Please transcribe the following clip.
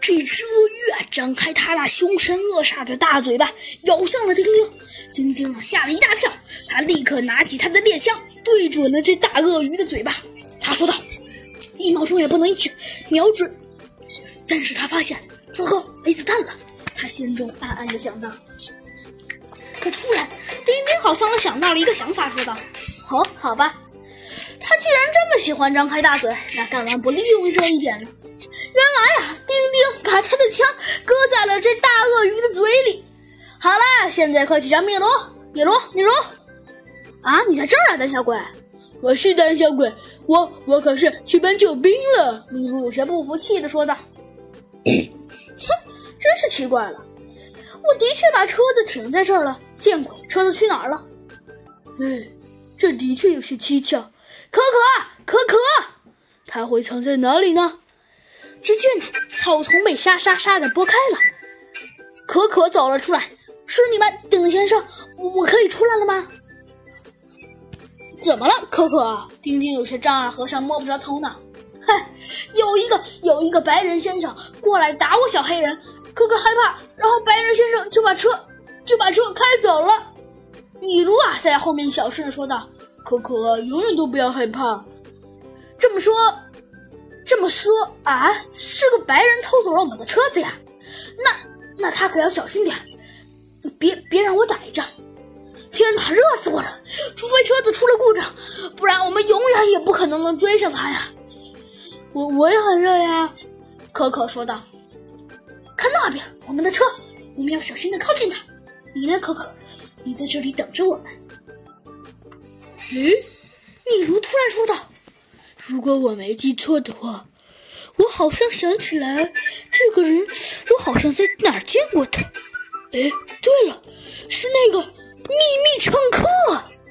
这只鳄鱼啊，张开它那凶神恶煞的大嘴巴，咬向了丁丁。丁丁吓了一大跳，他立刻拿起他的猎枪，对准了这大鳄鱼的嘴巴。他说道：“一秒钟也不能停，瞄准。”但是他发现，糟糕，没子弹了。他心中暗暗的想到。可突然，丁丁好像想到了一个想法，说道：“哦，好吧，他既然这么喜欢张开大嘴，那干嘛不利用这一点呢？”原来啊，丁丁把他的枪搁在了这大鳄鱼的嘴里。好了，现在快去找米罗，米罗，米罗！啊，你在这儿啊，胆小鬼！我是胆小鬼，我我可是去搬救兵了。米罗有些不服气的说道：“哼，真是奇怪了，我的确把车子停在这儿了，见鬼，车子去哪儿了？哎，这的确有些蹊跷。可可，可可，它会藏在哪里呢？”只见呢，草丛被沙沙沙的拨开了，可可走了出来。是你们，丁先生，我可以出来了吗？怎么了，可可啊？丁丁有些丈二和尚摸不着头脑。嗨，有一个有一个白人先生过来打我小黑人，可可害怕，然后白人先生就把车就把车开走了。米卢啊，在后面小声的说道：“可可，永远都不要害怕。”这么说。这么说啊，是个白人偷走了我们的车子呀？那那他可要小心点，别别让我逮着！天哪，热死我了！除非车子出了故障，不然我们永远也不可能能追上他呀！我我也很热呀，可可说道。看那边，我们的车，我们要小心的靠近它。你呢，可可？你在这里等着我们。咦，米如突然说道。如果我没记错的话，我好像想起来，这个人我好像在哪儿见过他。哎，对了，是那个秘密乘客。